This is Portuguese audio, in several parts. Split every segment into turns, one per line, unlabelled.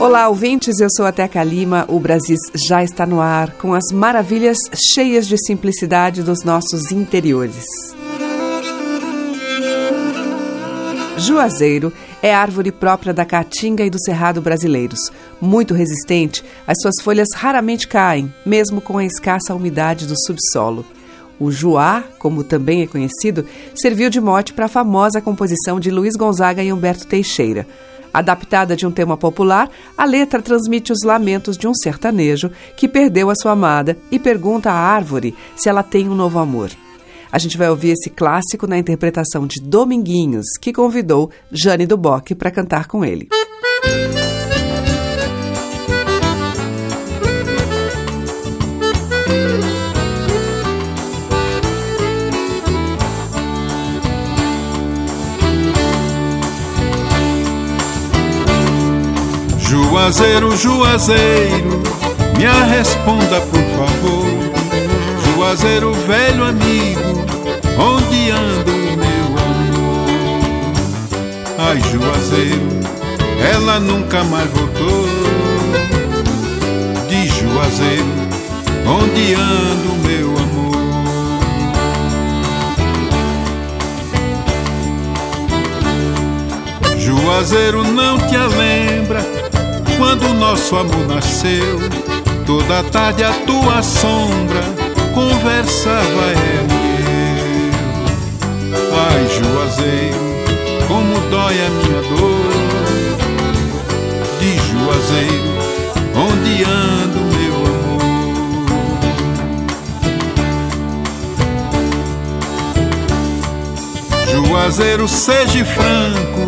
Olá, ouvintes. Eu sou a Teca Lima. O Brasis já está no ar com as maravilhas cheias de simplicidade dos nossos interiores. Juazeiro é árvore própria da caatinga e do cerrado brasileiros. Muito resistente, as suas folhas raramente caem, mesmo com a escassa umidade do subsolo. O Juá, como também é conhecido, serviu de mote para a famosa composição de Luiz Gonzaga e Humberto Teixeira. Adaptada de um tema popular, a letra transmite os lamentos de um sertanejo que perdeu a sua amada e pergunta à árvore se ela tem um novo amor. A gente vai ouvir esse clássico na interpretação de Dominguinhos, que convidou Jane Duboc para cantar com ele.
Juazeiro, Juazeiro, me responda por favor. Juazeiro, velho amigo, onde anda o meu amor? Ai, Juazeiro, ela nunca mais voltou. De Juazeiro, onde anda o meu amor? Juazeiro não te lembra quando nosso amor nasceu. Toda tarde a tua sombra conversava ela e eu. Ai, Juazeiro, como dói a minha dor. De Juazeiro, onde anda o meu amor? Juazeiro, seja franco,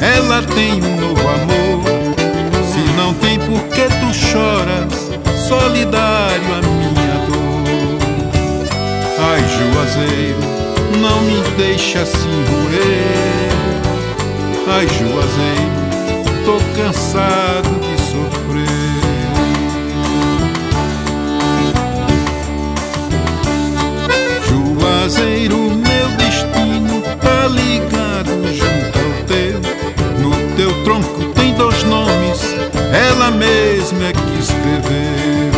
ela tem um novo amor por que tu choras, solidário a minha dor. Ai, Juazeiro, não me deixa assim roer. Ai, Juazeiro, tô cansado de sofrer. Juazeiro, meu destino tá ligado junto ao teu. No teu tronco tem dois nomes ela mesma é que escreveu.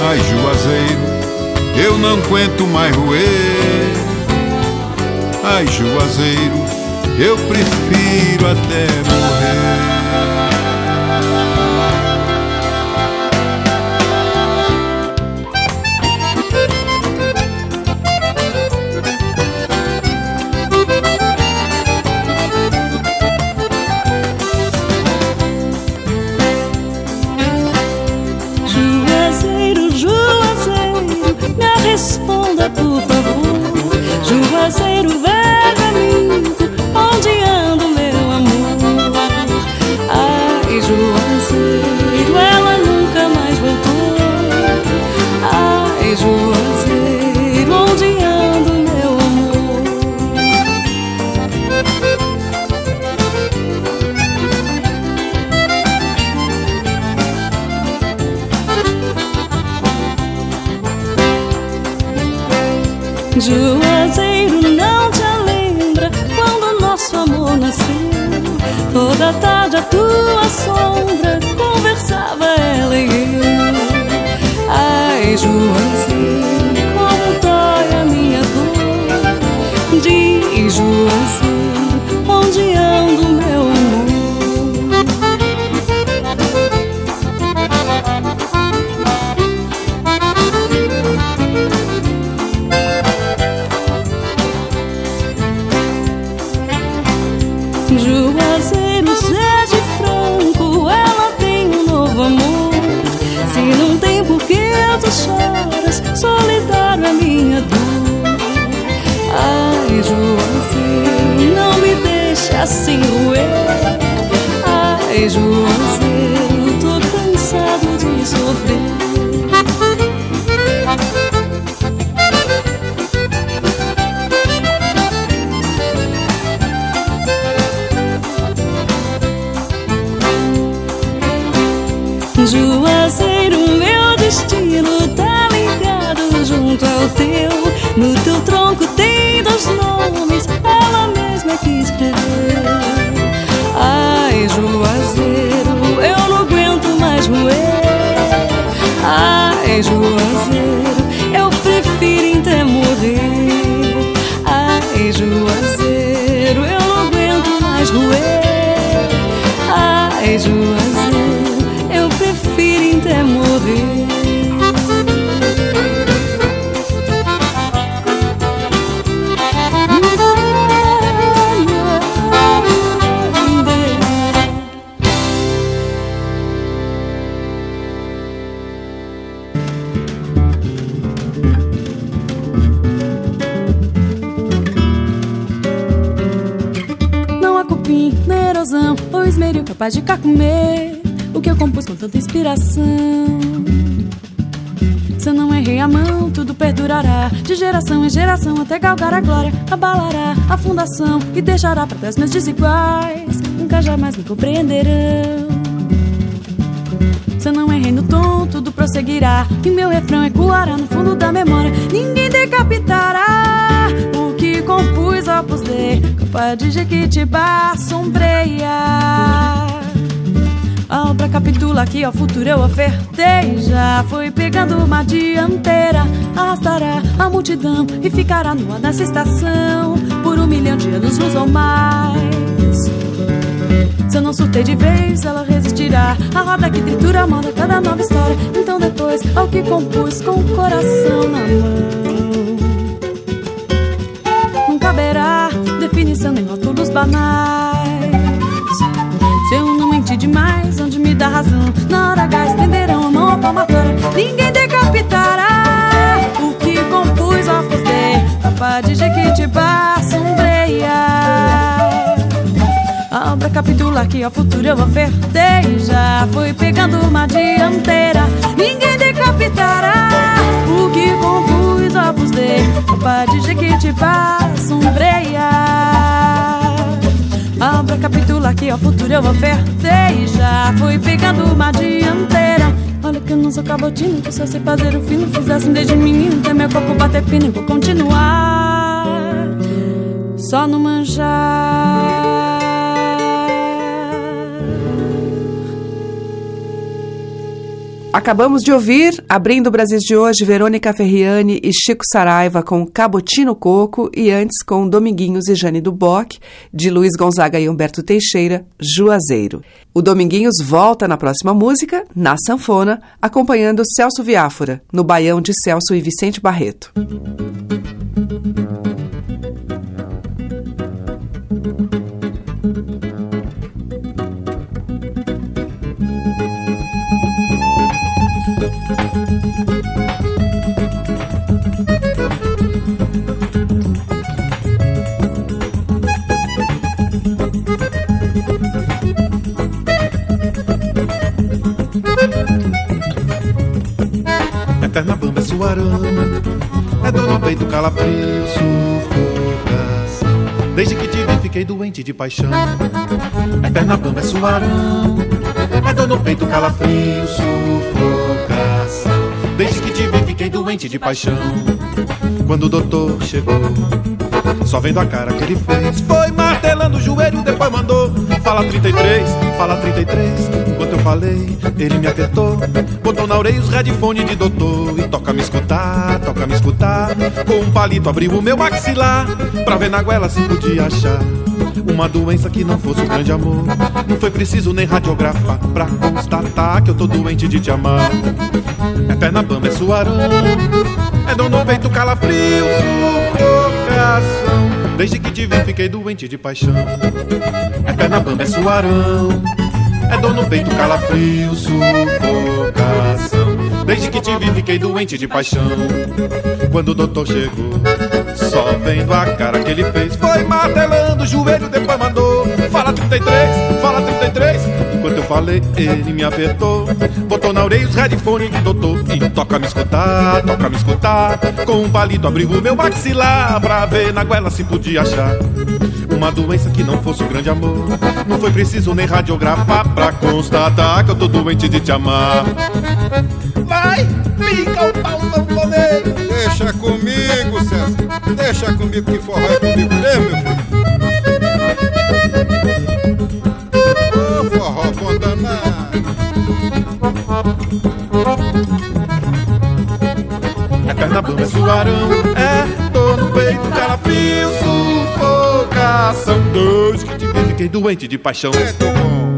Ai, Juazeiro, eu não aguento mais roer. Ai, Juazeiro, eu prefiro até morrer.
vejo. Quando ela
capaz de comer o que eu compus com tanta inspiração. Se eu não errei a mão, tudo perdurará de geração em geração até galgar a glória. Abalará a fundação e deixará para trás meus desiguais. Nunca jamais me compreenderão. Se eu não errei no tom, tudo prosseguirá e meu refrão ecoará no fundo da memória. Ninguém decapitará o que compus Opus Dei, capaz de Jequitibá sombreia. A obra capitula que ao futuro eu ofertei. Já foi pegando uma dianteira Arrastará a multidão e ficará no ar dessa estação Por um milhão de anos, luz ou mais. Se eu não surtei de vez, ela resistirá. A roda que tritura a moda cada nova história. Então depois, ao que compus com o coração na mão Não caberá definição nem rótulos banais razão. Na hora H estenderão a à palmatória Ninguém decapitará O que compus ao postei Tapa de Jequitibá sombreia A obra capitula que ao futuro eu ofertei Já fui pegando uma dianteira. Ninguém decapitará O que compus ao postei Tapa de Jequitibá sombreia a obra capitula que ao futuro eu ofertei Já fui pegando uma dianteira. Olha que eu não sou cabotino, que só sei fazer o fino. Fizessem desde menino, até meu corpo bater pino Vou continuar Só no manjar
Acabamos de ouvir, abrindo o Brasil de hoje, Verônica Ferriani e Chico Saraiva com Cabotino Coco e antes com Dominguinhos e Jane Duboc, de Luiz Gonzaga e Humberto Teixeira, Juazeiro. O Dominguinhos volta na próxima música, na sanfona, acompanhando Celso Viáfora, no Baião de Celso e Vicente Barreto.
Eterna bamba é É dor no peito, calafrio, sufocação. Desde que te vi fiquei doente de paixão. Eterna bamba é suarão. É dor no peito, calafrio, sufocação. Desde que te vi fiquei doente de paixão. Quando o doutor chegou Só vendo a cara que ele fez. Foi martelando o joelho, depois mandou. Fala 33, fala 33 Enquanto eu falei, ele me apertou. Botou na orelha os headphones de doutor. E toca me escutar, toca me escutar. Com um palito abriu o meu maxilar. Pra ver na goela se podia achar uma doença que não fosse o grande amor. Não foi preciso nem radiografar pra constatar que eu tô doente de te amar. É perna bamba, é suarão, é dor no peito, calafrio, sufocação. Desde que te vi fiquei doente de paixão. É perna bamba, é suarão, é dor no peito, calafrio, sufocação. Desde que te vi fiquei doente de paixão. Quando o doutor chegou, só vendo a cara que ele fez, foi martelando o joelho, depois mandou. Fala 33, fala 33. Enquanto eu falei, ele me apertou. Botou na orelha os headphones de doutor. E toca me escutar, toca me escutar. Com um palito abriu o meu maxilar pra ver na goela se podia achar. Uma doença que não fosse o um grande amor. Não foi preciso nem radiografar pra constatar que eu tô doente de te amar.
Vai, pica o pau sanfoneiro.
Deixa comigo
deixar comigo que forró é comigo mesmo, meu filho.
Perna bamba, é suarão, é dor no peito, calafrio, sufocação. Dois que te vi, fiquei doente de paixão.
É, bom.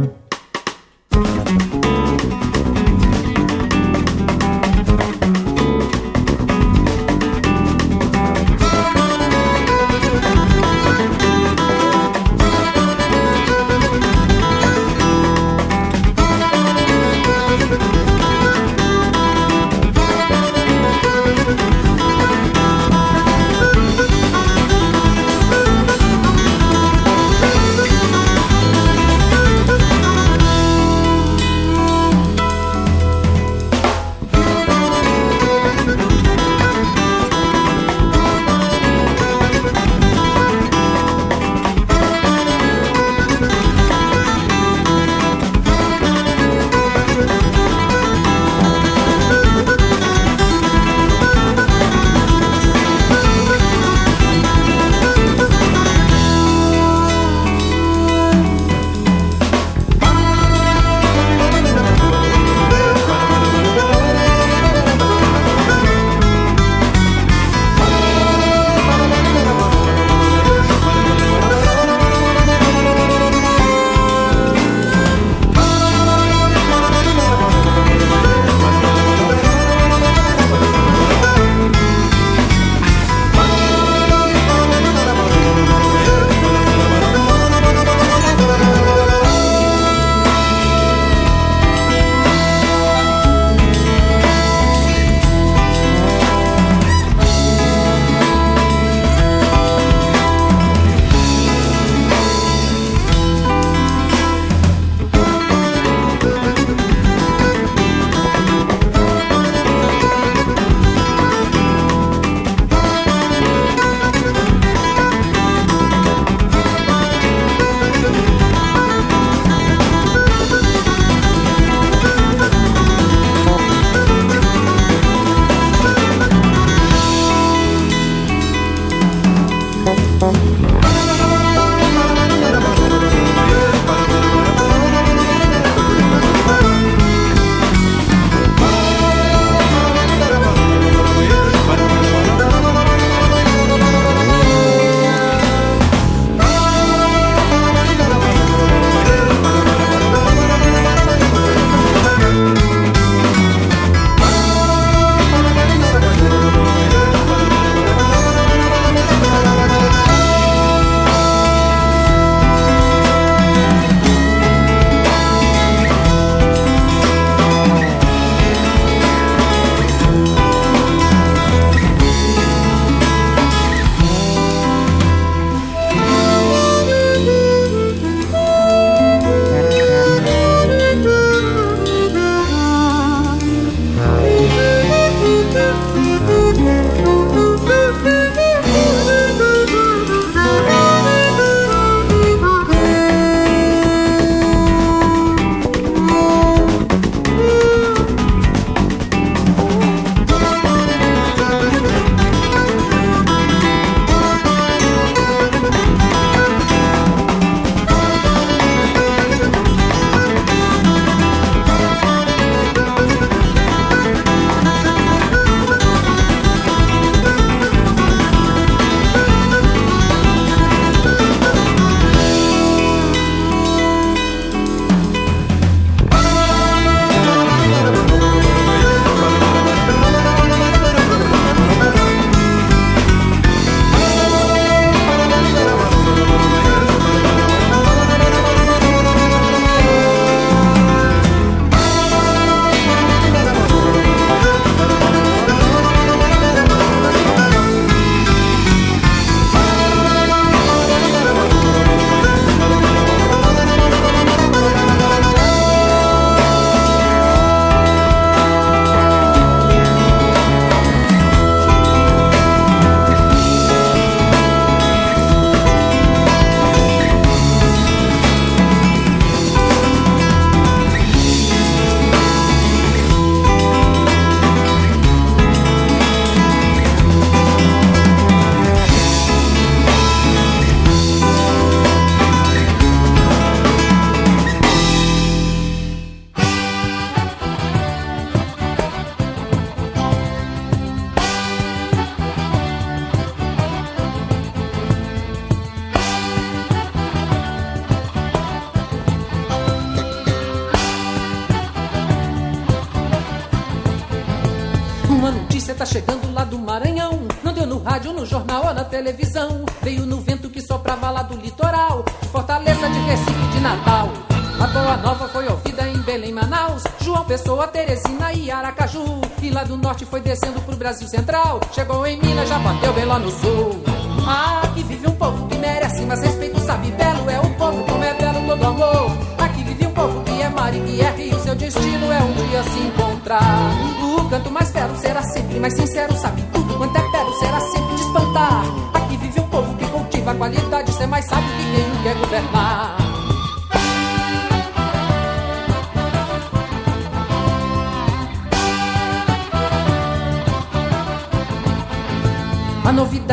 Norte foi descendo pro Brasil Central. Chegou em Minas, já bateu bem lá no sul. Ah, aqui vive um povo que merece mais respeito, sabe belo é o povo, como é belo todo amor. Aqui vive um povo que é mar e que é rio, seu destino é um dia se encontrar. O canto mais belo será sempre mais sincero, sabe tudo quanto é belo, será sempre de espantar. Aqui vive um povo que cultiva a qualidade, ser mais sábio que quem quer governar.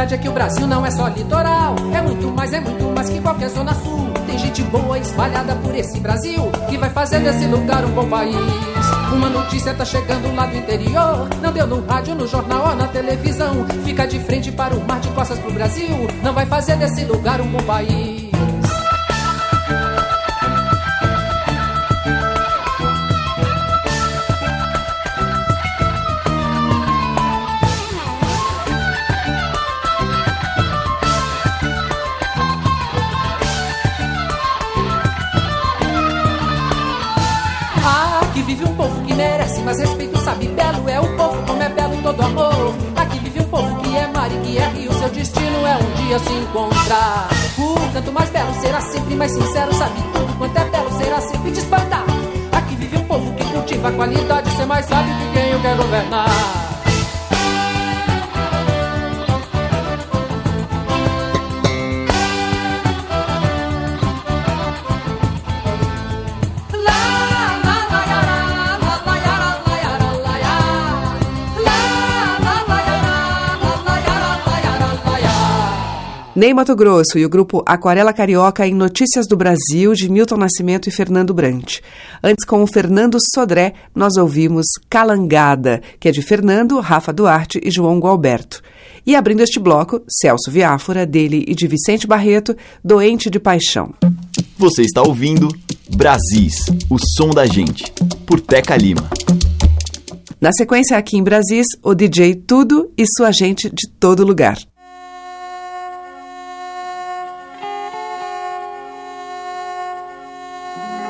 Novidade é que o Brasil não é só litoral, é muito mais, é muito mais que qualquer zona sul. Tem gente boa espalhada por esse Brasil que vai fazer desse lugar um bom país. Uma notícia tá chegando lá do interior, não deu no rádio, no jornal ou na televisão. Fica de frente para o mar de costas pro Brasil, não vai fazer desse lugar um bom país. Mais respeito, sabe belo é o povo, como é belo todo amor. Aqui vive um povo que é mar e que é rio, seu destino é um dia se encontrar. O canto mais belo será sempre mais sincero, sabe tudo quanto é belo será sempre de espantar. Aqui vive um povo que cultiva a qualidade, ser mais sábio que quem eu quer governar.
Ney Mato Grosso e o grupo Aquarela Carioca em Notícias do Brasil, de Milton Nascimento e Fernando Brant. Antes, com o Fernando Sodré, nós ouvimos Calangada, que é de Fernando, Rafa Duarte e João Gualberto. E abrindo este bloco, Celso Viáfora, dele e de Vicente Barreto, Doente de Paixão.
Você está ouvindo Brasis, o som da gente, por Teca Lima.
Na sequência, aqui em Brasis, o DJ Tudo e sua gente de todo lugar.
Amen.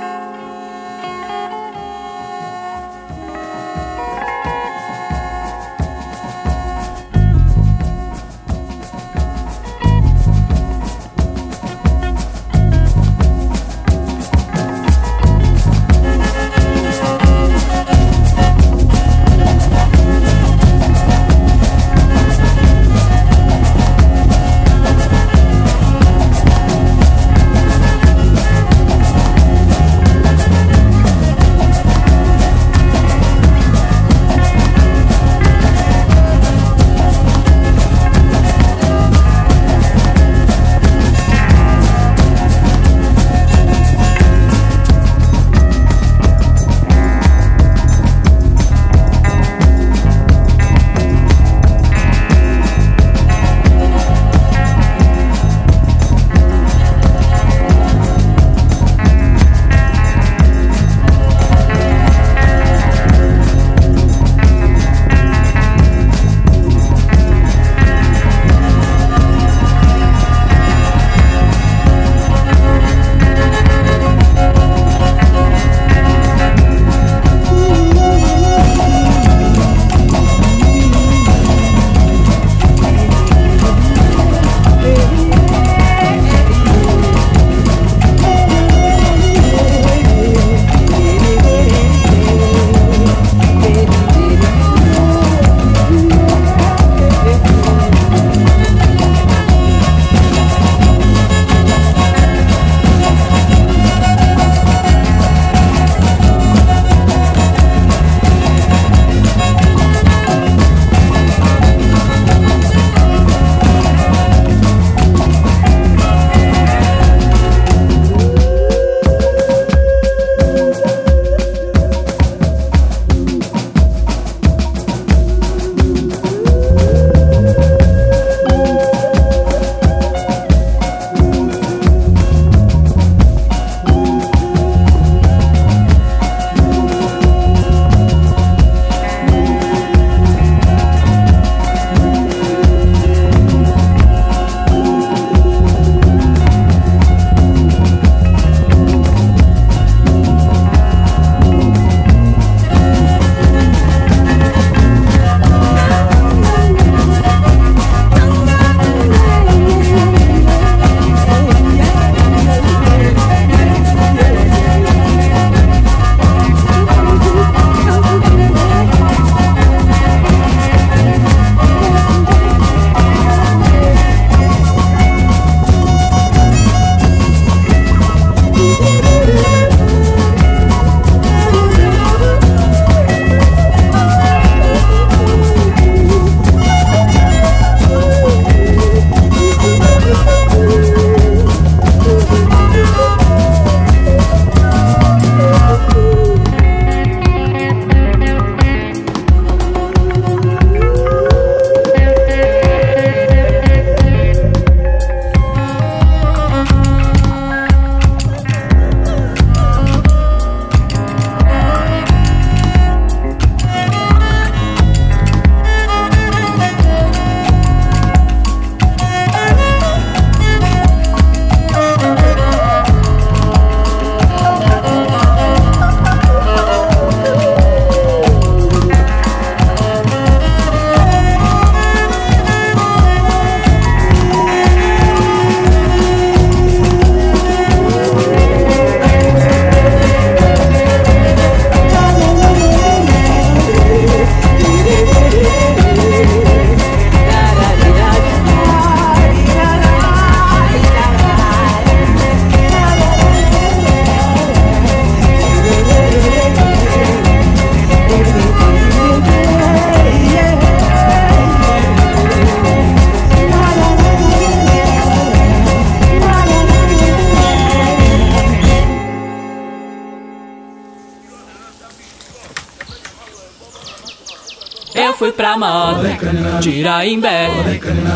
Tira imbé,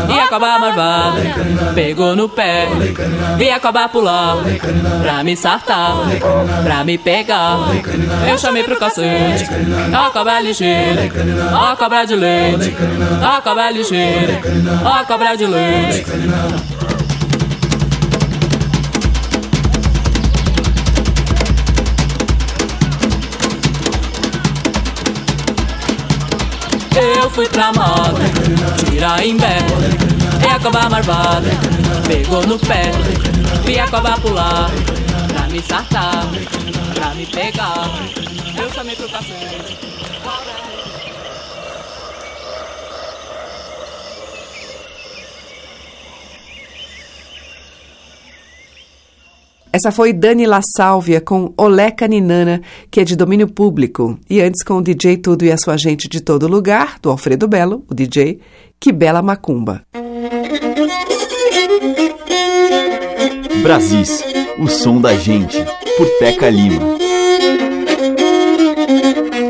e a cobra marvada pegou no pé, vi a pular, pra me sartar, pra me pegar. Eu chamei pro cacete, a cobra ligeira, a cobra de leite, a cobra ligeira, a cobra de leite. Fui tramado, tira em pé, e a cobra marvada pegou no pé, vi a cobra pular, pra me sartar, pra me pegar. Eu chamei pro cacete.
Essa foi Dani La Sálvia com Olé Caninana, que é de domínio público. E antes com o DJ Tudo e a sua gente de todo lugar, do Alfredo Belo, o DJ, Que Bela Macumba.
Brasis, o som da gente, por Teca Lima.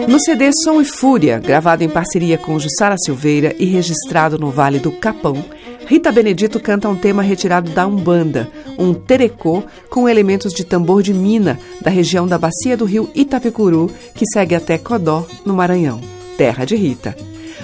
No CD Som e Fúria, gravado em parceria com Jussara Silveira e registrado no Vale do Capão, Rita Benedito canta um tema retirado da Umbanda, um terecô com elementos de tambor de mina da região da bacia do rio Itapecuru, que segue até Codó, no Maranhão, terra de Rita.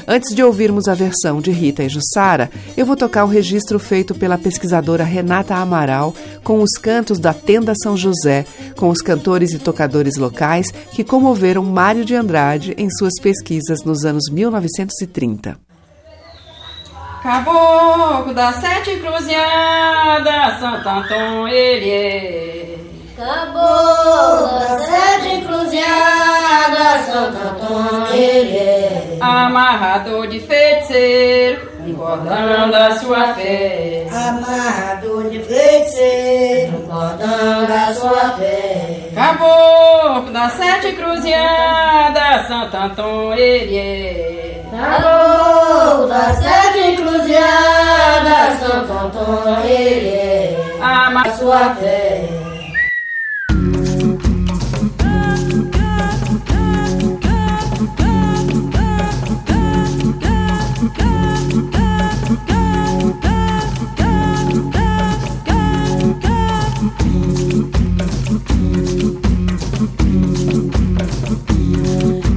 Antes de ouvirmos a versão de Rita e Jussara, eu vou tocar o registro feito pela pesquisadora Renata Amaral com os cantos da Tenda São José, com os cantores e tocadores locais que comoveram Mário de Andrade em suas pesquisas nos anos 1930.
Caboclo da sete cruzilhadas, Santo Antônio ele é.
Caboclo da sete cruzilhadas, Santo Antônio ele é.
Amarrador de feiticeiro, cordão da sua fé.
Amarrador de feiticeiro, cordão da sua fé.
Caboclo da sete cruzilhadas, Santo Antônio ele é.
Caboclo da sete encruzilhadas, Santo Antônio ele é.
Ama
sua fé.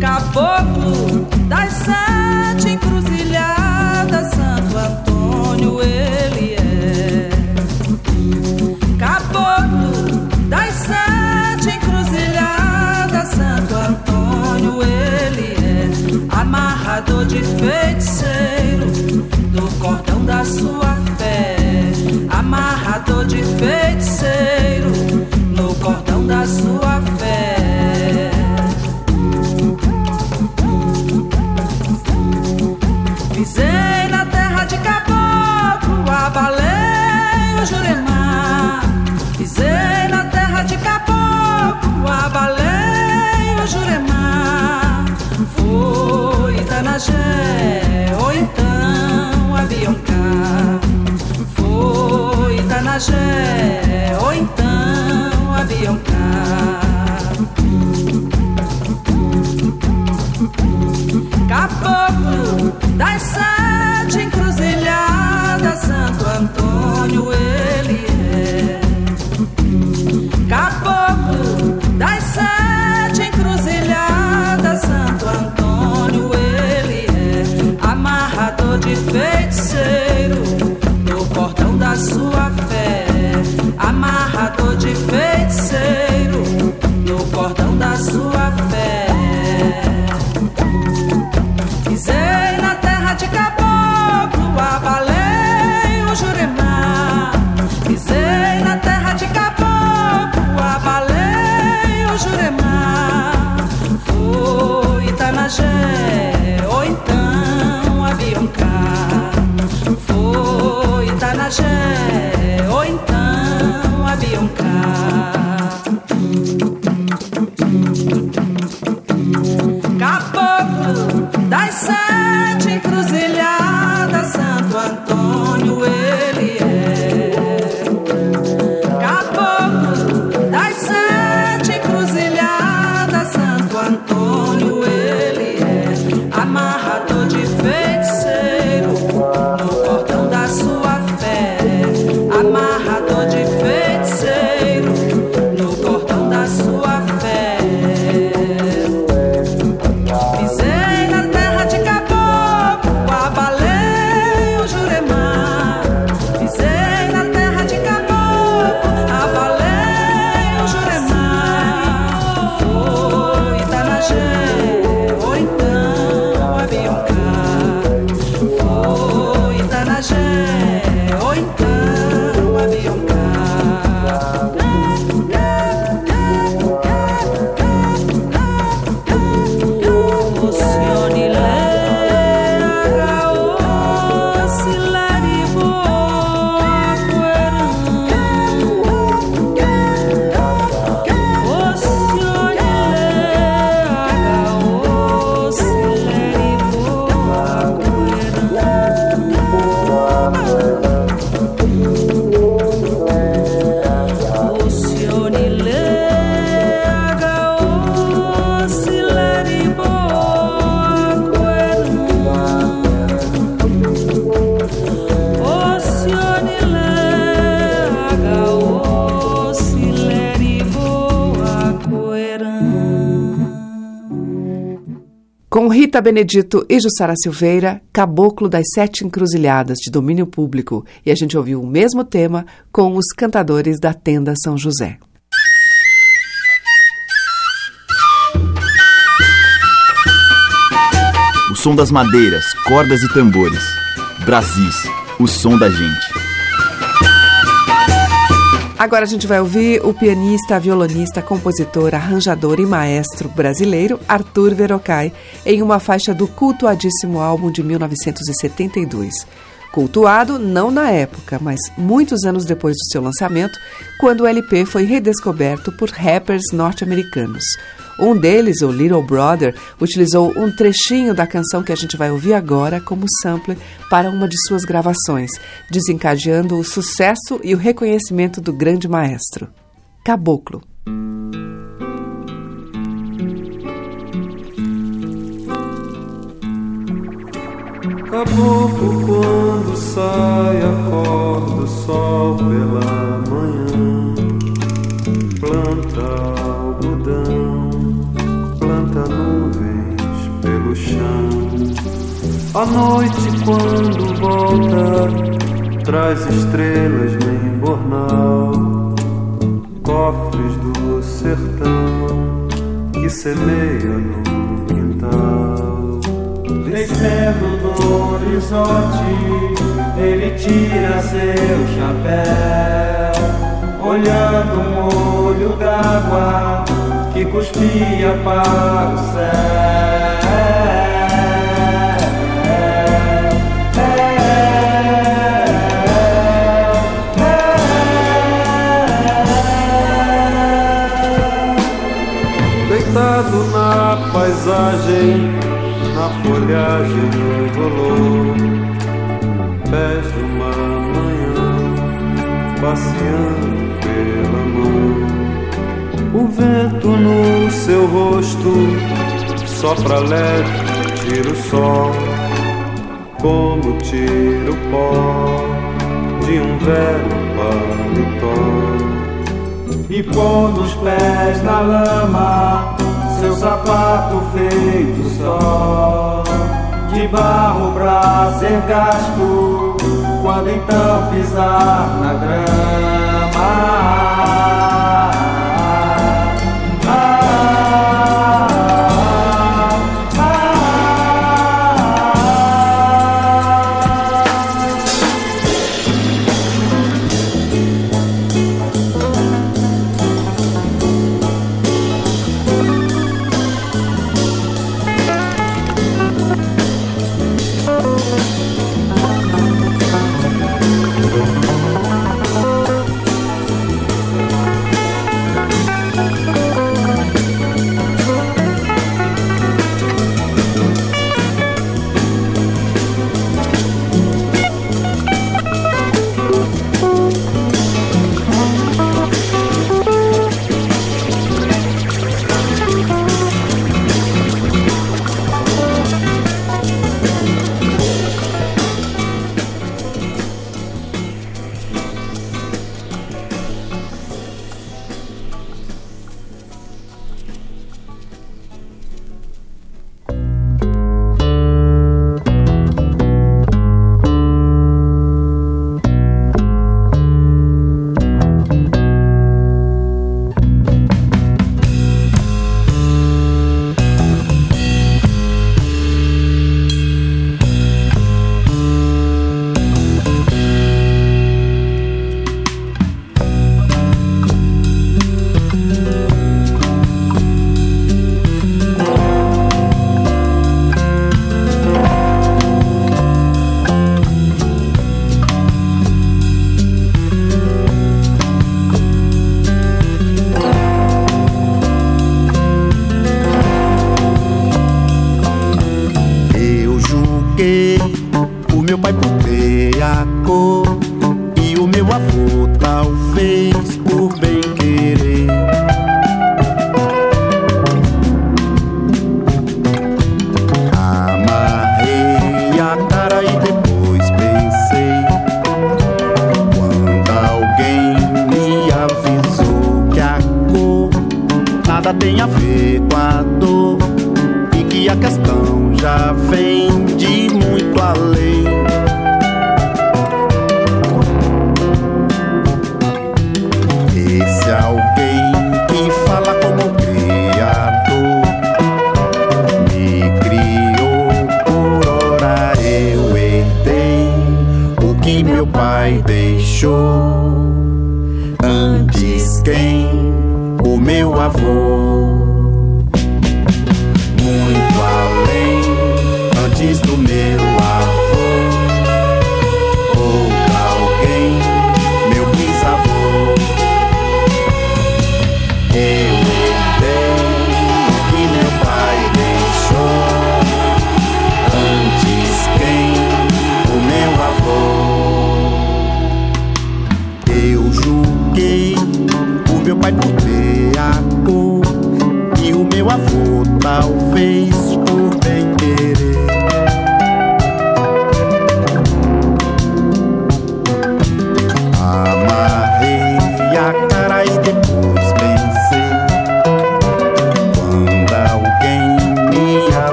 Caboclo das sete
Rita Benedito e Jussara Silveira, Caboclo das Sete Encruzilhadas, de domínio público. E a gente ouviu o mesmo tema com os cantadores da Tenda São José.
O som das madeiras, cordas e tambores. Brasis, o som da gente.
Agora a gente vai ouvir o pianista, violonista, compositor, arranjador e maestro brasileiro Arthur Verocai em uma faixa do cultuadíssimo álbum de 1972. Cultuado não na época, mas muitos anos depois do seu lançamento, quando o LP foi redescoberto por rappers norte-americanos. Um deles, o Little Brother, utilizou um trechinho da canção que a gente vai ouvir agora como sample para uma de suas gravações, desencadeando o sucesso e o reconhecimento do grande maestro. Caboclo.
Caboclo quando sai, acorda o sol pela manhã, planta A noite, quando volta, traz estrelas no embornal, cofres do sertão que semeia no quintal.
Descendo do horizonte, ele tira seu chapéu, olhando um olho d'água que cuspia para o céu.
Na folhagem rolou, pés de uma manhã, passeando pela mão. O vento no seu rosto sopra leve, tira o sol, como tira o pó de um velho paletó.
E pondo os pés na lama, seu sapato feito só, de barro pra ser gasto, quando então pisar na grama.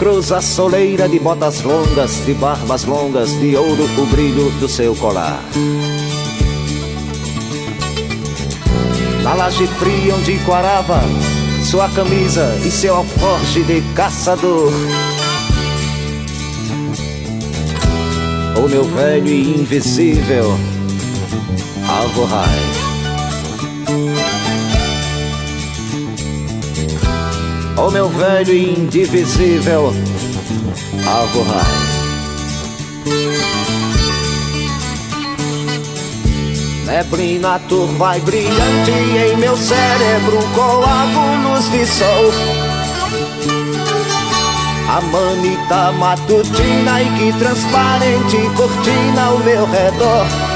Cruza a soleira de botas longas, de barbas longas, de ouro o brilho do seu colar. Na laje fria onde quarava, sua camisa e seu alforje de caçador. O meu velho e invisível O meu velho indivisível Alvorrai. Neblina turva e brilhante em meu cérebro coágulos de sol. A manita matutina e que transparente cortina ao meu redor.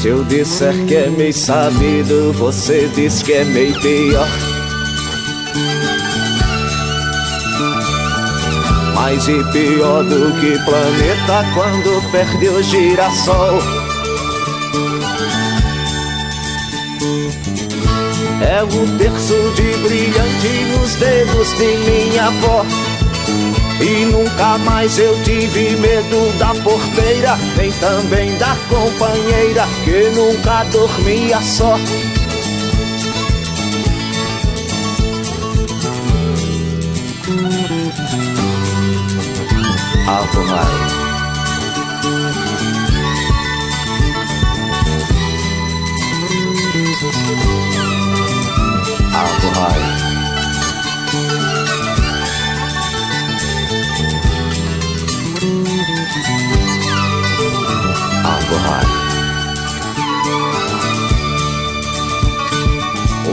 Se eu disser que é meio sabido, você diz que é meio pior. Mais e pior do que planeta quando perde o girassol. É o terço de brilhante nos dedos de minha avó. E nunca mais eu tive medo da porteira, nem também da companheira que nunca dormia só. Alvorrai. Alvorrai. Alvorrai.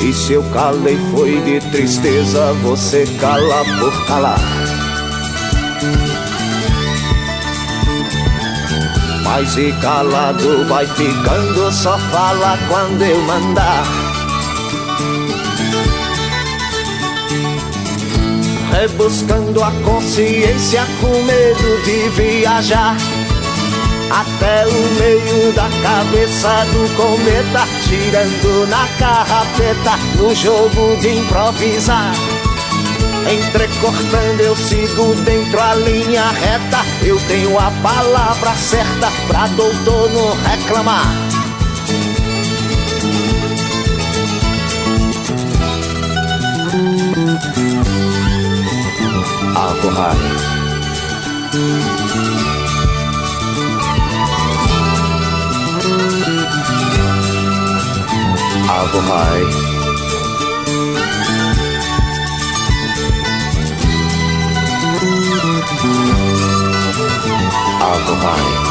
E se eu calei foi de tristeza, você cala por calar. Mas e calado vai ficando, só fala quando eu mandar. Rebuscando a consciência com medo de viajar até o meio da cabeça do cometa, tirando na carrapeta no jogo de improvisar. Entrecortando eu sigo dentro a linha reta, eu tenho a palavra certa pra doutor não reclamar. Alcorrai. Alcorrai.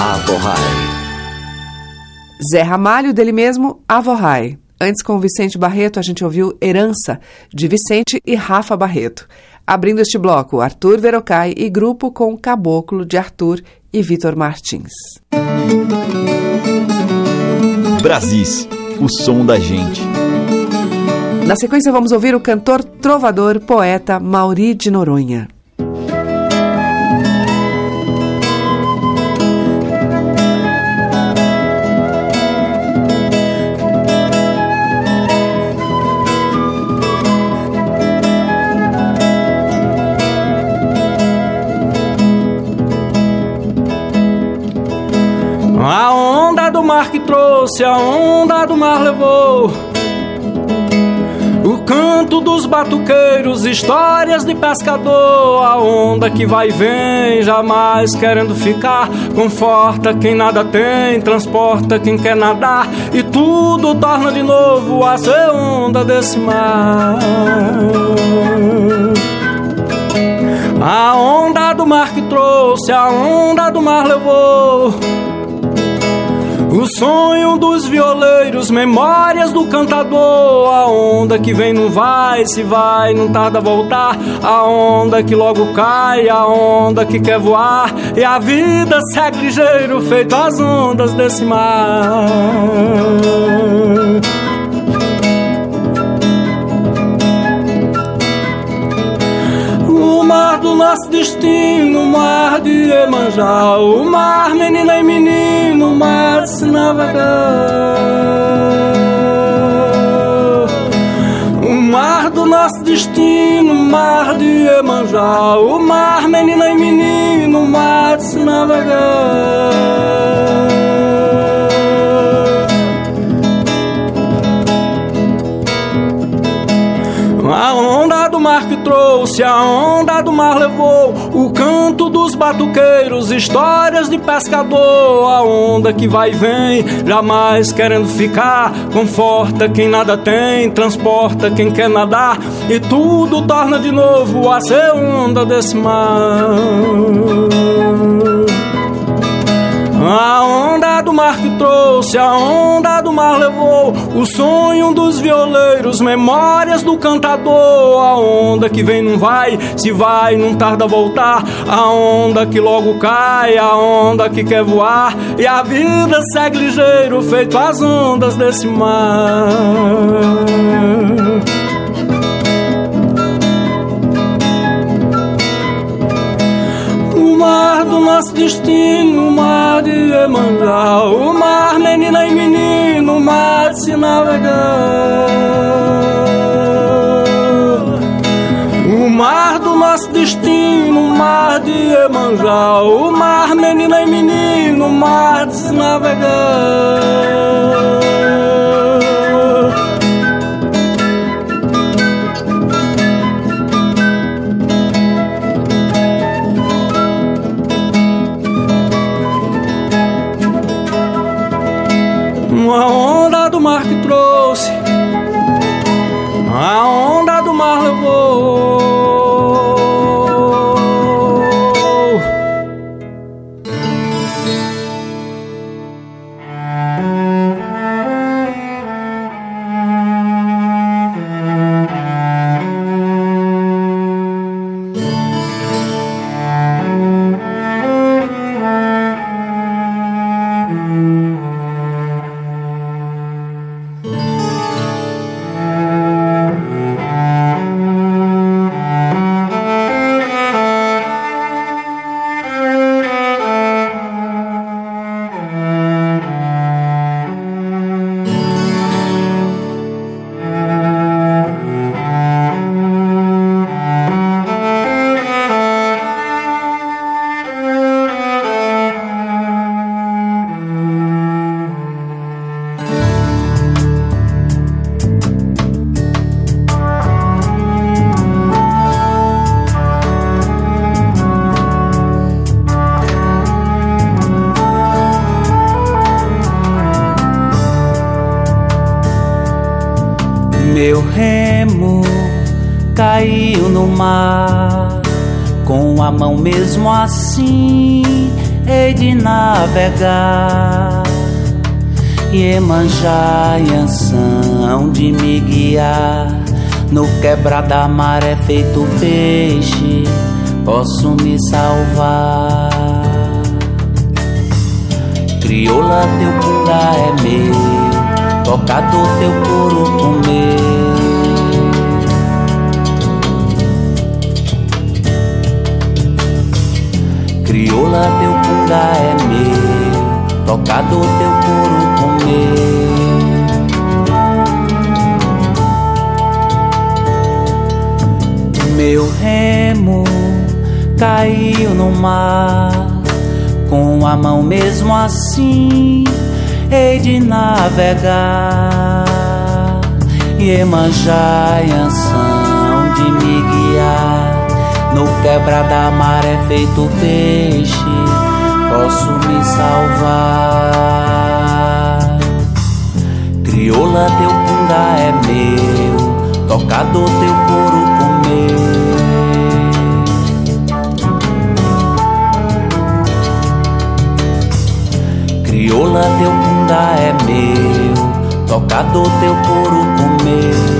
Alcorrai.
Zé Ramalho, dele mesmo, Avorrai. Antes, com Vicente Barreto, a gente ouviu Herança, de Vicente e Rafa Barreto. Abrindo este bloco, Arthur Verocai e grupo com Caboclo, de Arthur e Vitor Martins.
Brasis, o som da gente.
Na sequência, vamos ouvir o cantor, trovador, poeta Mauri de Noronha.
Trouxe, a onda do mar levou. O canto dos batuqueiros, histórias de pescador. A onda que vai e vem, jamais querendo ficar. Conforta quem nada tem, transporta quem quer nadar. E tudo torna de novo a ser onda desse mar. A onda do mar que trouxe, a onda do mar levou. O sonho dos violeiros, memórias do cantador. A onda que vem não vai, se vai, não tarda a voltar. A onda que logo cai, a onda que quer voar. E a vida segue ligeiro, feito as ondas desse mar. Mar do nosso destino, mar de Iemanjá, o mar menina e menino, o mar se navegar. O mar do nosso destino, mar de Iemanjá, o mar menina e menino, o mar se navegar. Trouxe, a onda do mar levou o canto dos batuqueiros, histórias de pescador. A onda que vai e vem, jamais querendo ficar. Conforta quem nada tem, transporta quem quer nadar. E tudo torna de novo a ser onda desse mar. A onda do mar que trouxe, a onda do mar levou o sonho dos violeiros, memórias do cantador. A onda que vem não vai, se vai não tarda a voltar. A onda que logo cai, a onda que quer voar. E a vida segue ligeiro, feito as ondas desse mar. Mar nosso destino, o mar de Emanjá, o mar, menina e menino, o mar de se navegar. O mar do nosso destino, o mar de Emanjá, o mar, menina e menino, o mar de se navegar.
Navegar. E Anção de me guiar. No quebra da maré feito peixe, posso me salvar. Crioula, teu punga é meu, tocador, teu couro com meu. Crioula, teu punga é meu, tocador, teu couro com meu. Remo caiu no mar, com a mão mesmo assim, hei de navegar. Iemanjá e Anção de me guiar no quebra da maré feito peixe, tocador, teu couro comeu. Crioula, teu punga é meu, tocador, teu couro comeu.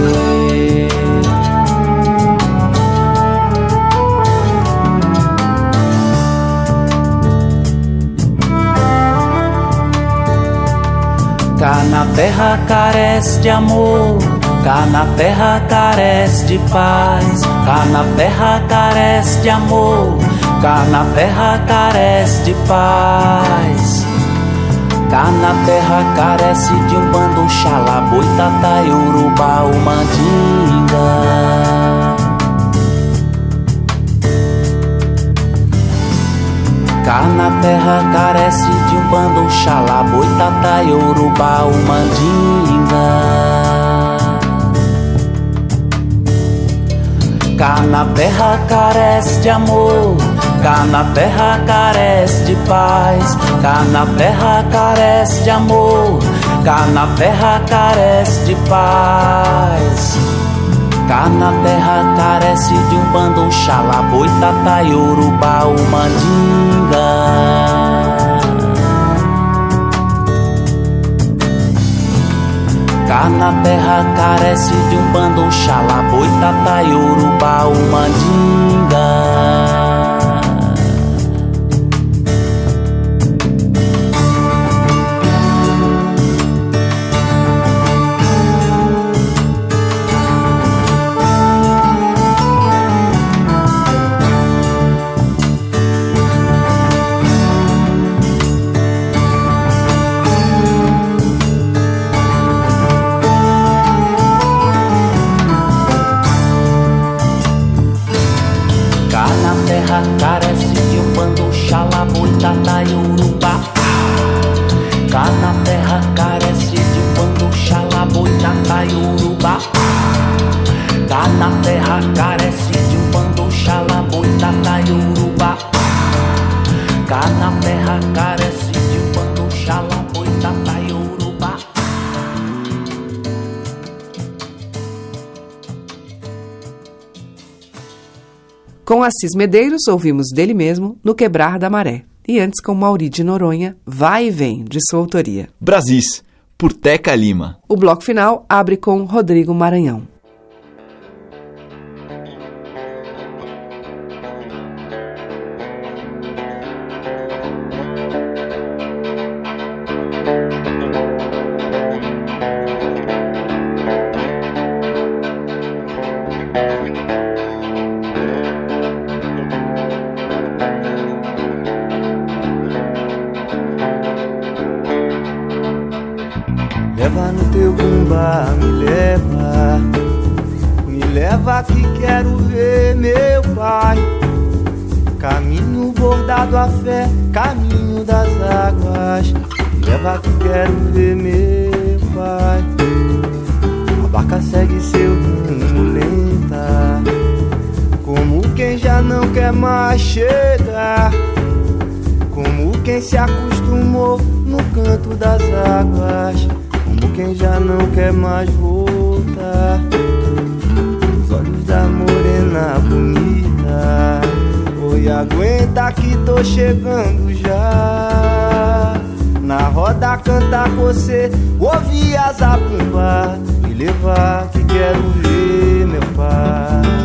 Cá na terra carece de amor, cá na terra carece de paz, cá na terra carece de amor, cá na terra carece de paz. Cá na terra carece de um bando xalá, boitatá, urubá, mandinga. Cá na terra carece de um bando xalá, boitatá, urubá, mandinga. Cá na terra carece de amor, cá na terra carece de paz, cá na terra carece de amor, cá na terra carece de paz. Cá na terra carece de um bando xalá, boitatá, urubá, o Cá na terra carece de um bando xalá, boitatá, o mandinga.
Com Assis Medeiros, ouvimos dele mesmo No Quebrar da Maré. E antes com Mauri de Noronha, Vai e Vem, de sua autoria.
Brasis, por Teca Lima.
O bloco final abre com Rodrigo Maranhão.
Já não quer mais chegar. Como quem se acostumou no canto das águas. Como quem já não quer mais voltar. Os olhos da morena bonita. Oi, aguenta que tô chegando já. Na roda cantar você, ouvir a zabumba. Me levar que quero ver meu pai.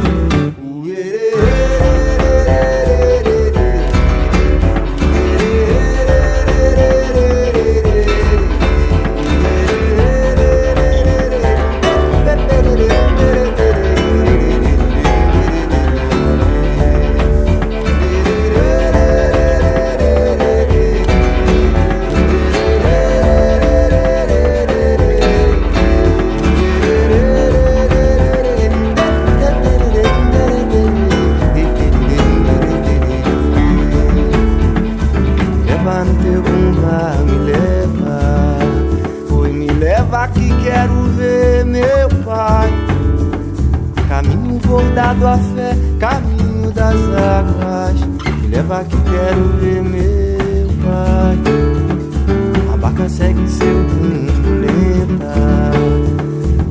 Caminho bordado a fé, caminho das águas. Me leva que quero ver meu pai. A barca segue seu rumo lenta.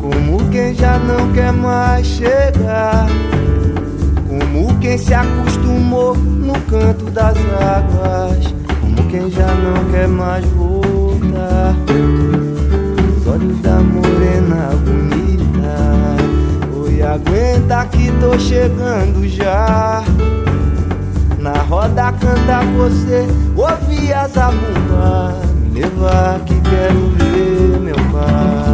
Como quem já não quer mais chegar. Como quem se acostumou no canto das águas. Como quem já não quer mais voltar. Tô chegando já. Na roda canta você, ouvi a zabumba. Me levar que quero ver meu pai.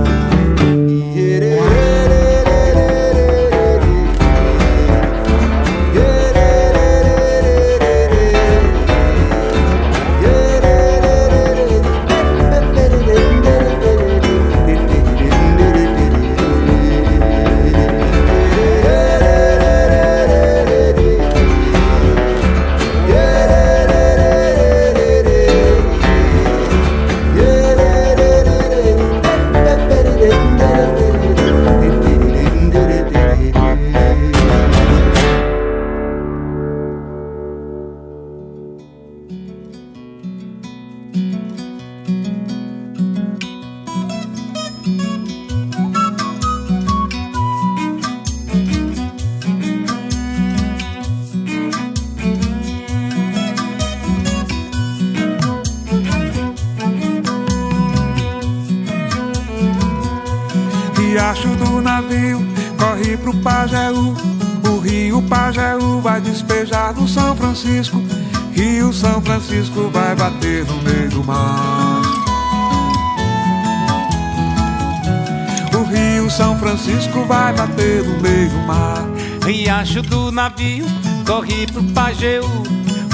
No meio mar.
Riacho do navio corre pro Pajeú.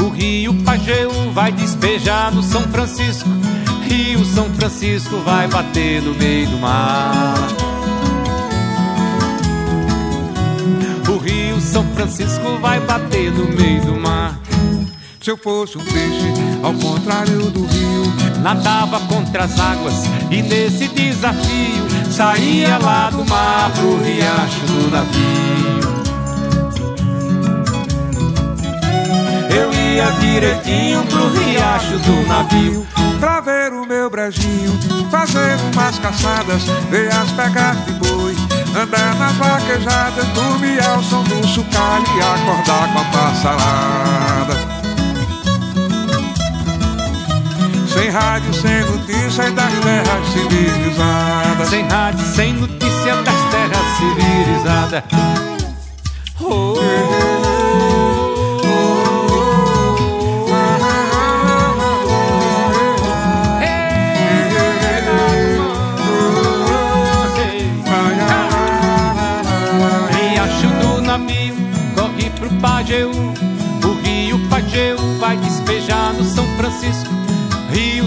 O rio Pajeú vai despejar no São Francisco. Rio São Francisco vai bater no meio do mar. O rio São Francisco vai bater no meio do mar.
Se eu fosse um peixe, ao contrário do rio,
nadava contra as águas e nesse desafio saía lá do mar pro riacho do navio. ia direitinho pro riacho do navio
Pra ver o meu brejinho Fazer umas caçadas Ver as pegas de boi Andar nas vaquejadas Dormir ao som do chocalho E acordar com a passarada Sem rádio, sem notícia das terras civilizadas
Sem rádio, sem notícia das terras civilizadas oh. Pajeú, o rio Pajeú vai despejar no São Francisco.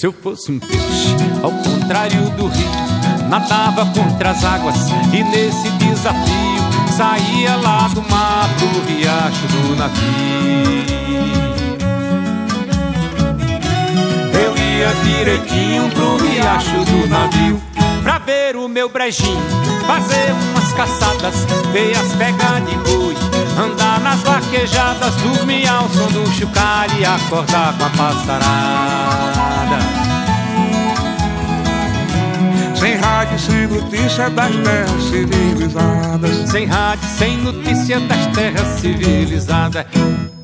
Se eu fosse um peixe, ao contrário do rio, nadava contra as águas e nesse desafio saía lá do mar pro riacho do navio. Eu ia direitinho pro riacho do navio pra ver o meu brejinho, fazer umas caçadas, ver as pegas de boi, andar nas vaquejadas, dormir ao som do chocalho e acordar com a passarada.
Sem notícia das terras civilizadas.
Sem rádio, sem notícia das terras civilizadas.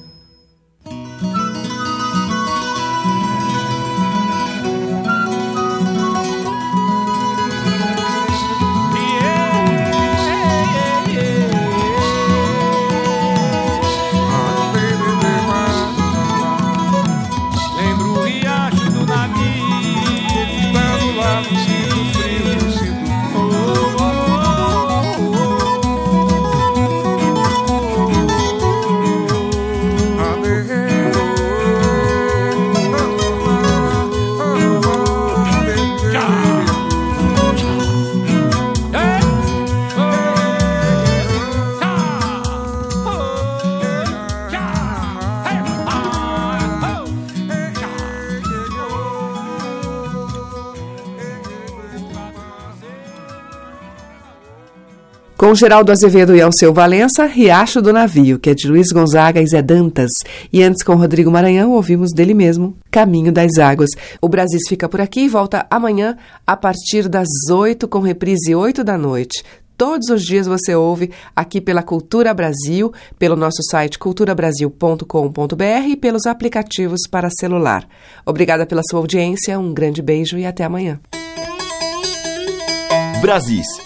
Com Geraldo Azevedo e Alceu Valença, Riacho do Navio, que é de Luiz Gonzaga e Zé Dantas. E antes, com Rodrigo Maranhão, ouvimos dele mesmo, Caminho das Águas. O Brasis fica por aqui e volta amanhã, a partir das 8, com reprise 8 da noite. Todos os dias você ouve aqui pela Cultura Brasil, pelo nosso site culturabrasil.com.br e pelos aplicativos para celular. Obrigada pela sua audiência, um grande beijo e até amanhã.
Brasis.